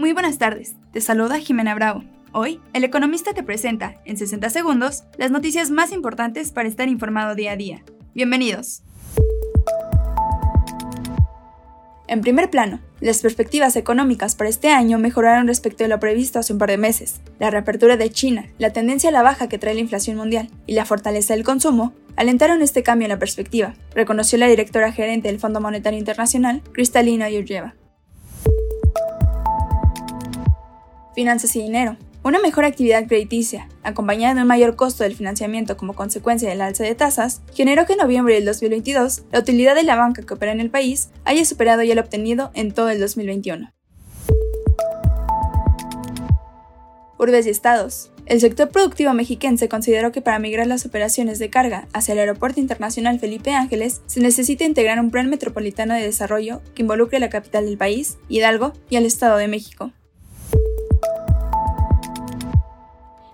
Muy buenas tardes, te saluda Jimena Bravo. Hoy, el economista te presenta, en 60 segundos, las noticias más importantes para estar informado día a día. Bienvenidos. En primer plano, las perspectivas económicas para este año mejoraron respecto a lo previsto hace un par de meses. La reapertura de China, la tendencia a la baja que trae la inflación mundial y la fortaleza del consumo alentaron este cambio en la perspectiva, reconoció la directora gerente del Fondo Monetario Internacional, Cristalina Georgieva. Finanzas y dinero. Una mejor actividad crediticia, acompañada de un mayor costo del financiamiento como consecuencia del alza de tasas, generó que en noviembre del 2022 la utilidad de la banca que opera en el país haya superado ya lo obtenido en todo el 2021. Urbes y estados. El sector productivo mexiquense consideró que para migrar las operaciones de carga hacia el Aeropuerto Internacional Felipe Ángeles se necesita integrar un plan metropolitano de desarrollo que involucre la capital del país, Hidalgo, y al Estado de México.